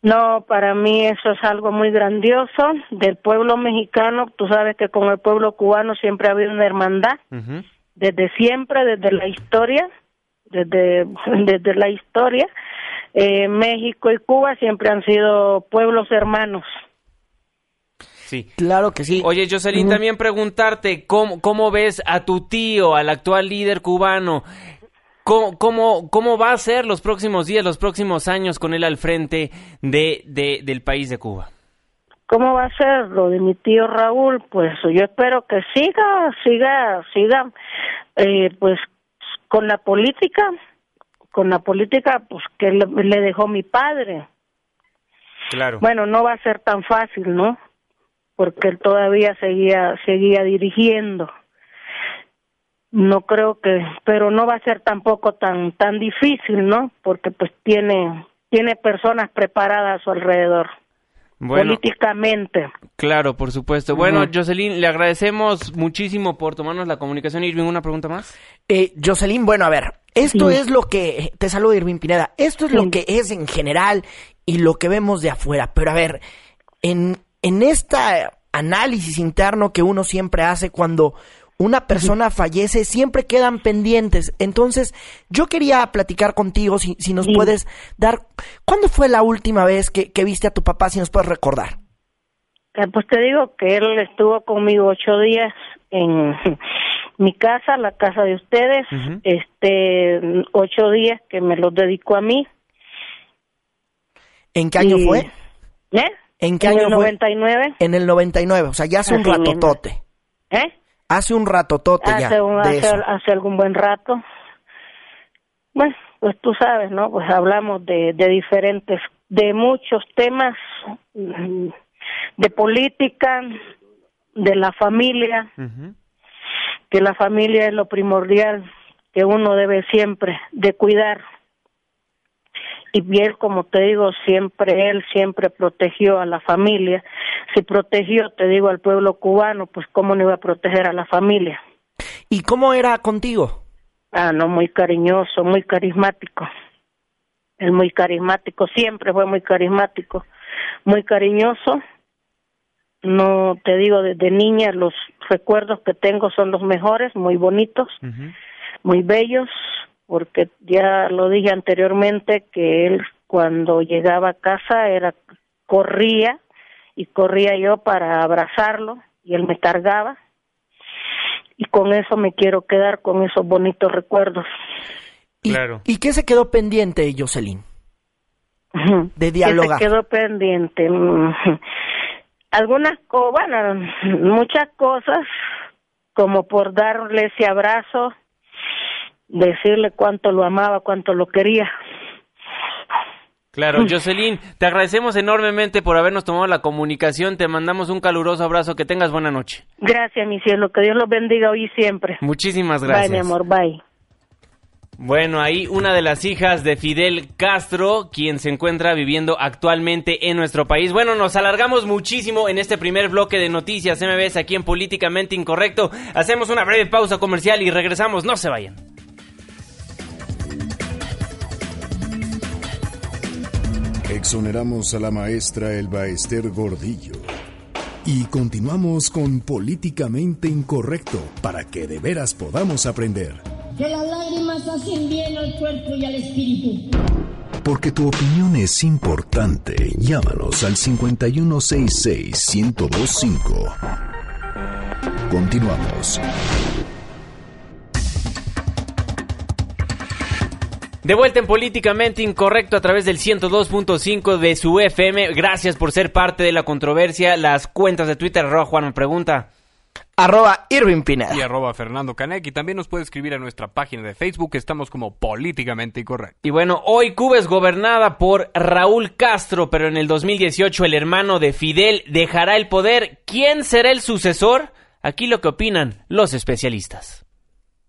No, para mí eso es algo muy grandioso del pueblo mexicano. Tú sabes que con el pueblo cubano siempre ha habido una hermandad, desde siempre, desde la historia, desde, desde la historia. Eh, México y Cuba siempre han sido pueblos hermanos. Sí. Claro que sí. Oye, Jocelyn, también preguntarte, ¿cómo, ¿cómo ves a tu tío, al actual líder cubano? ¿Cómo, cómo, cómo va a ser los próximos días, los próximos años con él al frente de, del país de Cuba? ¿Cómo va a ser lo de mi tío Raúl? Pues yo espero que siga, siga, siga, eh, pues con la política, con la política pues que le, le dejó mi padre. Claro. Bueno, no va a ser tan fácil, ¿no? Porque él todavía seguía, seguía dirigiendo no creo que pero no va a ser tampoco tan tan difícil no porque pues tiene tiene personas preparadas a su alrededor políticamente. Claro por supuesto. Bueno Jocelyn le agradecemos muchísimo por tomarnos la comunicación. Irving una pregunta más eh, Jocelyn bueno a ver esto es lo que te saludo Irving Pineda. Esto es lo que es en general y lo que vemos de afuera. Pero a ver en en este análisis interno que uno siempre hace cuando una persona fallece, siempre quedan pendientes. Entonces, yo quería platicar contigo, si, si nos puedes dar, ¿cuándo fue la última vez que, viste a tu papá, si nos puedes recordar? Eh, pues te digo que él estuvo conmigo ocho días en mi casa, la casa de ustedes, este, ocho días que me los dedicó a mí. ¿En qué año fue? ¿Eh? ¿En qué en año el fue? 99. En el 99, o sea, ya hace un Así mismo. ratotote. ¿Eh? Hace un ratotote ya Hace, un- de hace, eso. hace algún buen rato. Bueno, pues tú sabes, ¿no? Pues hablamos de, de diferentes, de muchos temas, mm, de política, de la familia, que la familia es lo primordial que uno debe siempre de cuidar. Y él, como te digo, siempre, él siempre protegió a la familia. Si protegió, te digo, al pueblo cubano, pues cómo no iba a proteger a la familia. ¿Y cómo era contigo? Ah, no, muy cariñoso, muy carismático. Él muy carismático, siempre fue muy carismático, muy cariñoso. No te digo, desde niña los recuerdos que tengo son los mejores, muy bonitos, muy bellos, porque ya lo dije anteriormente que él cuando llegaba a casa era corría y corría yo para abrazarlo y él me cargaba y con eso me quiero quedar con esos bonitos recuerdos. Claro. ¿Y qué se quedó pendiente, Jocelyn? De dialogar. Que se quedó pendiente. Mm, Algunas cosas, bueno, muchas cosas, como por darle ese abrazo, decirle cuánto lo amaba, cuánto lo quería. Claro, Jocelyn, te agradecemos enormemente por habernos tomado la comunicación. Te mandamos un caluroso abrazo. Que tengas buena noche. Gracias, mi cielo, que Dios los bendiga hoy y siempre. Muchísimas gracias. Bye, mi amor, bye. Bueno, ahí una de las hijas de Fidel Castro, quien se encuentra viviendo actualmente en nuestro país. Bueno, nos alargamos muchísimo en este primer bloque de noticias MBS aquí en Políticamente Incorrecto. Hacemos una breve pausa comercial y regresamos. No se vayan. Exoneramos a la maestra Elba Ester Gordillo. Y continuamos con Políticamente Incorrecto para que de veras podamos aprender. Que las lágrimas hacen bien al cuerpo y al espíritu. Porque tu opinión es importante. Llámanos al 5166-1025. Continuamos. De vuelta en Políticamente Incorrecto a través del 102.5 de su FM. Gracias por ser parte de la controversia. Las cuentas de Twitter, arroba Juan me pregunta. Arroba Irving Pineda. Y arroba Fernando Canek. Y también nos puede escribir a nuestra página de Facebook. Estamos como Políticamente Incorrecto. Y bueno, hoy Cuba es gobernada por Raúl Castro, pero en el 2018 el hermano de Fidel dejará el poder. ¿Quién será el sucesor? Aquí lo que opinan los especialistas.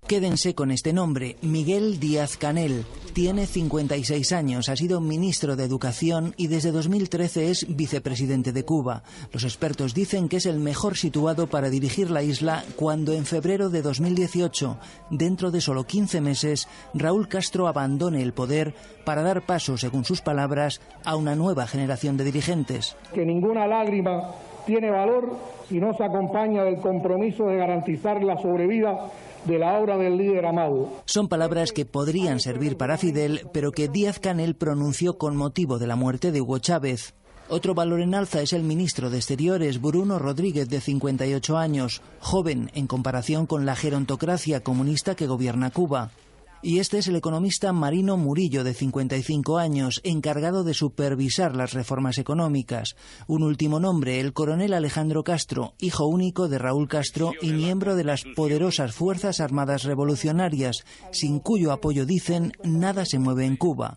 Quédense con este nombre, Miguel Díaz Canel. Tiene 56 años, ha sido ministro de Educación y desde 2013 es vicepresidente de Cuba. Los expertos dicen que es el mejor situado para dirigir la isla cuando en febrero de 2018, dentro de solo 15 meses, Raúl Castro abandone el poder para dar paso, según sus palabras, a una nueva generación de dirigentes. que ninguna lágrima tiene valor si no se acompaña del compromiso de garantizar la sobrevida de la obra del líder amado. Son palabras que podrían servir para Fidel, pero que Díaz Canel pronunció con motivo de la muerte de Hugo Chávez. Otro valor en alza es el ministro de Exteriores, Bruno Rodríguez, de 58 años, joven en comparación con la gerontocracia comunista que gobierna Cuba. Y este es el economista Marino Murillo, de 55 años, encargado de supervisar las reformas económicas. Un último nombre, el coronel Alejandro Castro, hijo único de Raúl Castro y miembro de las poderosas Fuerzas Armadas Revolucionarias, sin cuyo apoyo dicen nada se mueve en Cuba.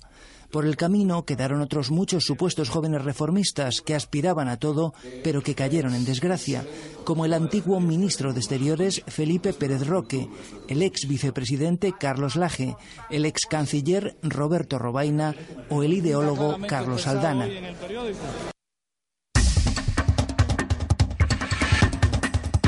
Por el camino quedaron otros muchos supuestos jóvenes reformistas que aspiraban a todo, pero que cayeron en desgracia, como el antiguo ministro de Exteriores Felipe Pérez Roque, el ex vicepresidente Carlos Laje, el ex canciller Roberto Robaina o el ideólogo Carlos Aldana.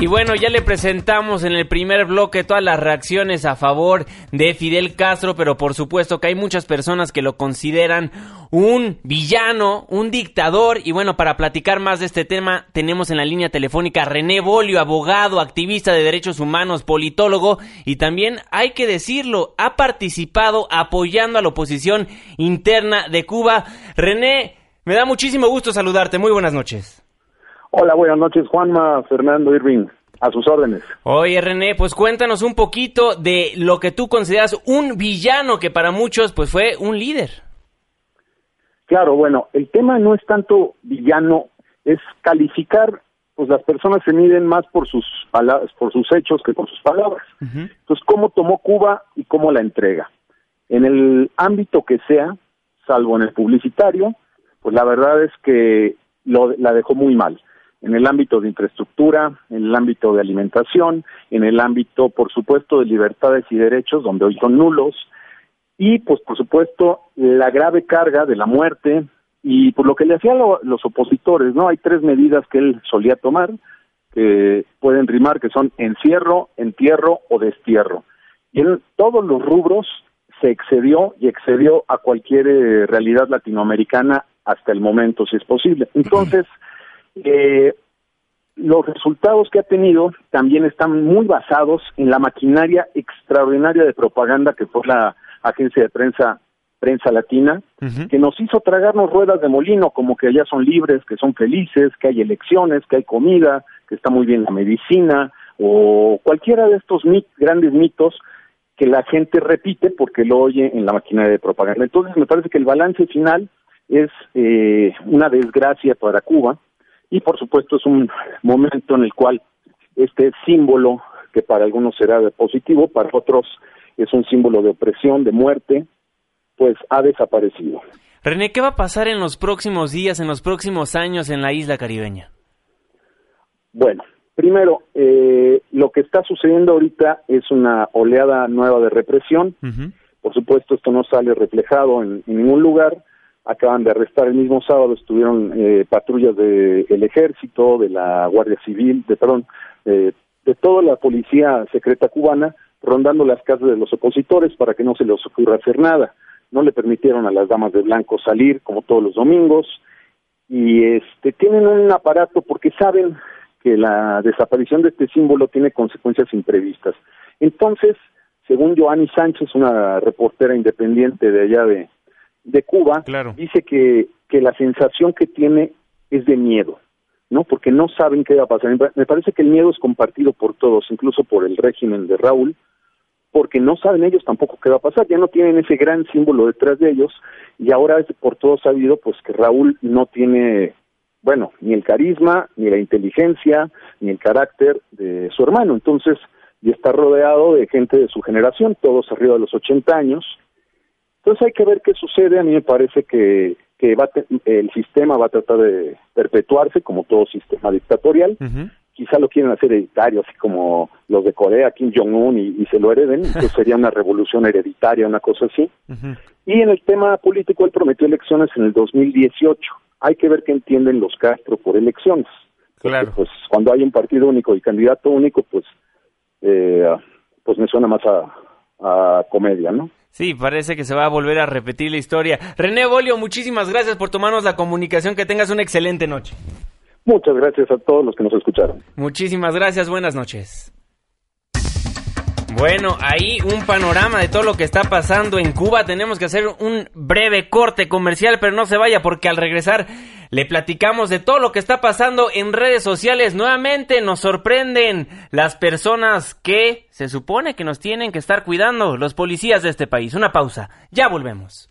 Y bueno, ya le presentamos en el primer bloque todas las reacciones a favor de Fidel Castro, pero por supuesto que hay muchas personas que lo consideran un villano, un dictador. Y bueno, para platicar más de este tema, tenemos en la línea telefónica a René Bolio, abogado, activista de derechos humanos, politólogo, y también hay que decirlo, ha participado apoyando a la oposición interna de Cuba. René, me da muchísimo gusto saludarte. Muy buenas noches. Hola, buenas noches, Juanma, Fernando Irving, a sus órdenes. Oye, René, pues cuéntanos un poquito de lo que tú consideras un villano que para muchos pues fue un líder. Claro, bueno, el tema no es tanto villano es calificar, pues las personas se miden más por sus palabras, por sus hechos que por sus palabras. Entonces, ¿cómo tomó Cuba y cómo la entrega? En el ámbito que sea, salvo en el publicitario, pues la verdad es que lo, la dejó muy mal. En el ámbito de infraestructura, en el ámbito de alimentación, en el ámbito, por supuesto, de libertades y derechos, donde hoy son nulos, y pues por supuesto la grave carga de la muerte y por lo que le hacían los opositores, ¿no? Hay tres medidas que él solía tomar que pueden rimar que son encierro, entierro o destierro. Y en todos los rubros se excedió y excedió a cualquier eh, realidad latinoamericana hasta el momento, si es posible. Entonces, eh, los resultados que ha tenido también están muy basados en la maquinaria extraordinaria de propaganda que fue la agencia de prensa prensa latina, que nos hizo tragarnos ruedas de molino, como que allá son libres, que son felices, que hay elecciones, que hay comida, que está muy bien la medicina, o cualquiera de estos grandes mitos que la gente repite porque lo oye en la maquinaria de propaganda. Entonces me parece que el balance final es eh, una desgracia para Cuba y por supuesto es un momento en el cual este símbolo que para algunos será positivo, para otros es un símbolo de opresión, de muerte, pues ha desaparecido. René, ¿qué va a pasar en los próximos días, en los próximos años en la isla caribeña? Bueno, primero, eh, lo que está sucediendo ahorita es una oleada nueva de represión. Por supuesto, esto no sale reflejado en, ningún lugar. Acaban de arrestar el mismo sábado, estuvieron eh, patrullas del ejército, de la Guardia Civil, de perdón, de toda la policía secreta cubana rondando las casas de los opositores para que no se les ocurra hacer nada. No le permitieron a las damas de blanco salir como todos los domingos y este tienen un aparato porque saben que la desaparición de este símbolo tiene consecuencias imprevistas. Entonces, según Joanny Sánchez, una reportera independiente de allá de, de Cuba, dice que, que la sensación que tiene es de miedo, ¿no? Porque no saben qué va a pasar. Me parece que el miedo es compartido por todos, incluso por el régimen de Raúl, porque no saben ellos tampoco qué va a pasar, ya no tienen ese gran símbolo detrás de ellos y ahora es por todo sabido pues que Raúl no tiene, bueno, ni el carisma, ni la inteligencia, ni el carácter de su hermano, entonces y está rodeado de gente de su generación, todos arriba de los 80 años. Entonces hay que ver qué sucede, a mí me parece que, que va el sistema va a tratar de perpetuarse como todo sistema dictatorial quizá lo quieren hacer hereditario, así como los de Corea, Kim Jong-un, y, se lo hereden, entonces sería una revolución hereditaria, una cosa así. Y en el tema político, él prometió elecciones en el 2018. Hay que ver qué entienden los Castro por elecciones. claro. Pues cuando hay un partido único y candidato único, pues, eh, pues me suena más a, a comedia, ¿no? Sí, parece que se va a volver a repetir la historia. René Bolio, muchísimas gracias por tomarnos la comunicación. Que tengas una excelente noche. Muchas gracias a todos los que nos escucharon. Muchísimas gracias, buenas noches. Bueno, ahí un panorama de todo lo que está pasando en Cuba. Tenemos que hacer un breve corte comercial, pero no se vaya porque al regresar le platicamos de todo lo que está pasando en redes sociales. Nuevamente nos sorprenden las personas que se supone que nos tienen que estar cuidando, los policías de este país. Una pausa, ya volvemos.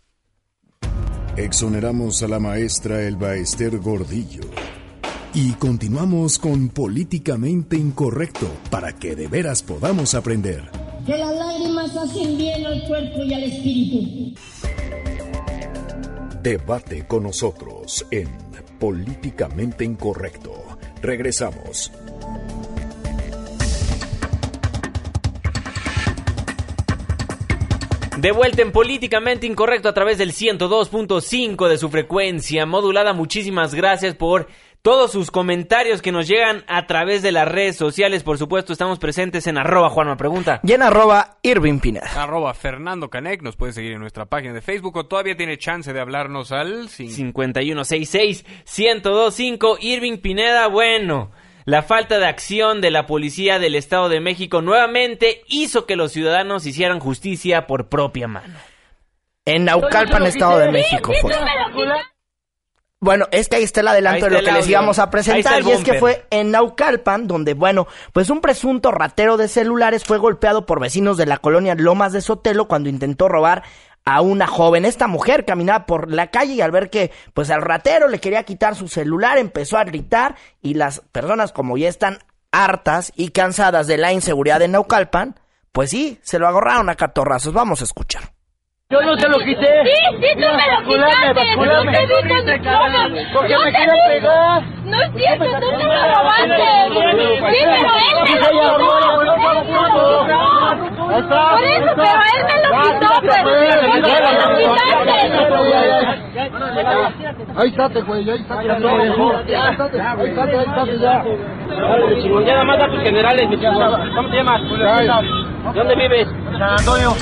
Exoneramos a la maestra Elba Ester Gordillo y continuamos con Políticamente Incorrecto para que de veras podamos aprender. Que las lágrimas hacen bien al cuerpo y al espíritu. Debate con nosotros en Políticamente Incorrecto. Regresamos. De vuelta en Políticamente Incorrecto a través del 102.5 de su frecuencia modulada. Muchísimas gracias por todos sus comentarios que nos llegan a través de las redes sociales. Por supuesto, estamos presentes en arroba Juanma Pregunta. Y en arroba Irving Pineda. Arroba Fernando Canec. Nos puede seguir en nuestra página de Facebook o todavía tiene chance de hablarnos al 5166-1025. Irving Pineda, bueno. La falta de acción de la policía del Estado de México nuevamente hizo que los ciudadanos hicieran justicia por propia mano. En Naucalpan, Estado de México. Fue. Bueno, es que ahí está el adelanto de lo que les íbamos a presentar. Y es que fue en Naucalpan, donde, bueno, pues un presunto ratero de celulares fue golpeado por vecinos de la colonia Lomas de Sotelo cuando intentó robar a una joven. Esta mujer caminaba por la calle y al ver que pues al ratero le quería quitar su celular empezó a gritar y las personas como ya están hartas y cansadas de la inseguridad de Naucalpan, pues sí, se lo agarraron a catorrazos. Vamos a escuchar. Yo no te lo quité. Sí, sí, tú me lo quitaste. Basculame, No te cosas. Porque No me te quieren pegar. No es cierto, tú te lo robaste. Sí, pero él me lo quitó. Él me lo quitó. Por eso, pero él me lo quitó, pero ¿por qué me lo quitaste? Ahí estate, güey, ahí estate. Ahí estate, ahí estate, ahí estate ya. Ya nada más da tus generales, mi chico. ¿Cómo te llamas? ¿De dónde vives? San Antonio.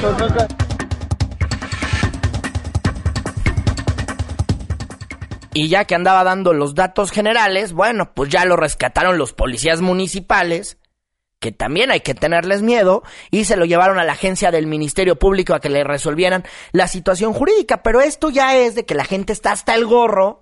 Y ya que andaba dando los datos generales, bueno, pues ya lo rescataron los policías municipales, que también hay que tenerles miedo, y se lo llevaron a la agencia del Ministerio Público a que le resolvieran la situación jurídica. Pero esto ya es de que la gente está hasta el gorro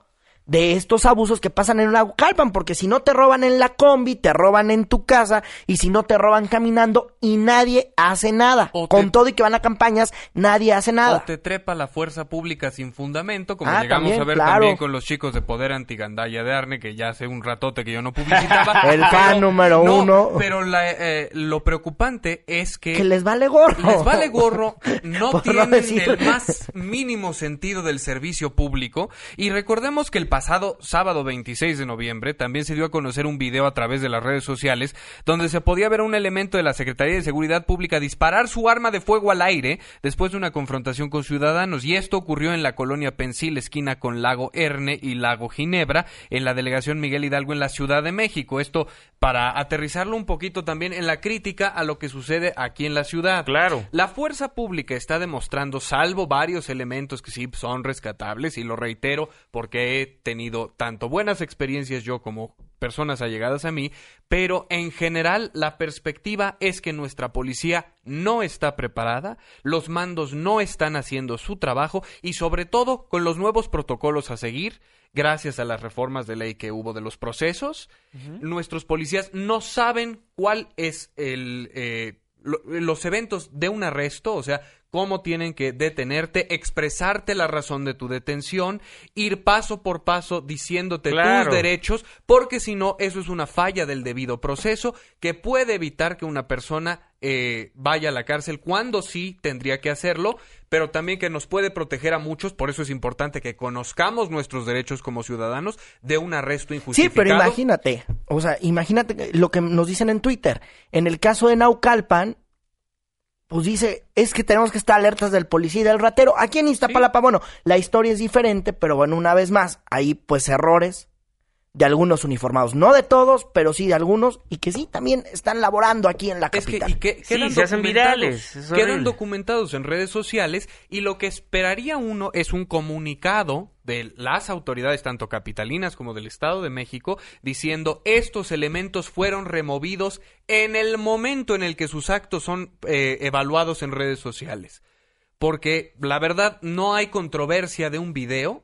de estos abusos que pasan en una calpan, porque si no te roban en la combi, te roban en tu casa, y si no te roban caminando, y nadie hace nada. Con todo y que van a campañas, nadie hace nada. O te trepa la fuerza pública sin fundamento, como Ah, llegamos también, a ver claro. también con los chicos de Poder Antigandaya de Arne, que ya hace un ratote que yo no publicitaba. El fan número no, uno. Pero la, eh, lo preocupante es que... Que les vale gorro. Les vale gorro, no tienen el más mínimo sentido del servicio público. Y recordemos que el pasado sábado 26 de noviembre también se dio a conocer un video a través de las redes sociales donde se podía ver a un elemento de la Secretaría de Seguridad Pública disparar su arma de fuego al aire después de una confrontación con ciudadanos. Y esto ocurrió en la colonia Pensil, esquina con Lago Erne y Lago Ginebra, en la delegación Miguel Hidalgo en la Ciudad de México. Esto para aterrizarlo un poquito también en la crítica a lo que sucede aquí en la ciudad. Claro. La fuerza pública está demostrando, salvo varios elementos que sí son rescatables, y lo reitero porque he tenido tanto buenas experiencias yo como personas allegadas a mí, pero en general la perspectiva es que nuestra policía no está preparada, los mandos no están haciendo su trabajo y sobre todo con los nuevos protocolos a seguir, gracias a las reformas de ley que hubo de los procesos, nuestros policías no saben cuál es el... eh, lo- los eventos de un arresto, o sea, cómo tienen que detenerte, expresarte la razón de tu detención, ir paso por paso diciéndote Claro. tus derechos, porque si no, eso es una falla del debido proceso que puede evitar que una persona eh, vaya a la cárcel cuando sí tendría que hacerlo, pero también que nos puede proteger a muchos, por eso es importante que conozcamos nuestros derechos como ciudadanos de un arresto Sí, injustificado. pero imagínate, o sea, imagínate lo que nos dicen en Twitter. En el caso de Naucalpan, pues dice, es que tenemos que estar alertas del policía y del ratero. Aquí en Iztapalapa, bueno, la historia es diferente, pero bueno, una vez más, ahí pues errores de algunos uniformados. No de todos, pero sí de algunos, y que sí también están laborando aquí en la Es que, capital. y que Sí, se hacen virales, es quedan documentados en redes sociales y lo que esperaría uno es un comunicado de las autoridades tanto capitalinas como del Estado de México diciendo estos elementos fueron removidos en el momento en el que sus actos son eh, evaluados en redes sociales. Porque la verdad no hay controversia de un video,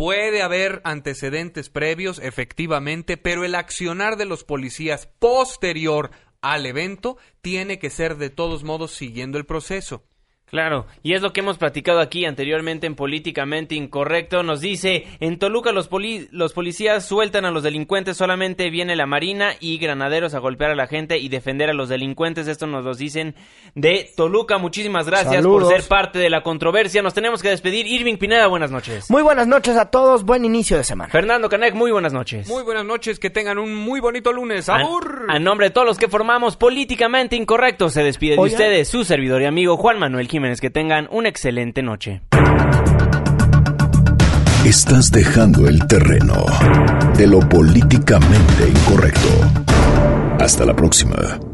Puede haber antecedentes previos, efectivamente, pero el accionar de los policías posterior al evento tiene que ser de todos modos siguiendo el proceso. Claro, y es lo que hemos platicado aquí anteriormente en Políticamente Incorrecto. Nos dice, en Toluca los, poli- los policías sueltan a los delincuentes, solamente viene la Marina y granaderos a golpear a la gente y defender a los delincuentes. Esto nos lo dicen de Toluca. Muchísimas gracias Saludos. por ser parte de la controversia. Nos tenemos que despedir. Irving Pineda, buenas noches. Muy buenas noches a todos, buen inicio de semana. Fernando Canek, muy buenas noches. Muy buenas noches, que tengan un muy bonito lunes. A, ¡Abur! a nombre de todos los que formamos Políticamente Incorrecto, se despide de ustedes su servidor y amigo Juan Manuel Que tengan una excelente noche. Estás dejando el terreno de lo políticamente incorrecto. Hasta la próxima.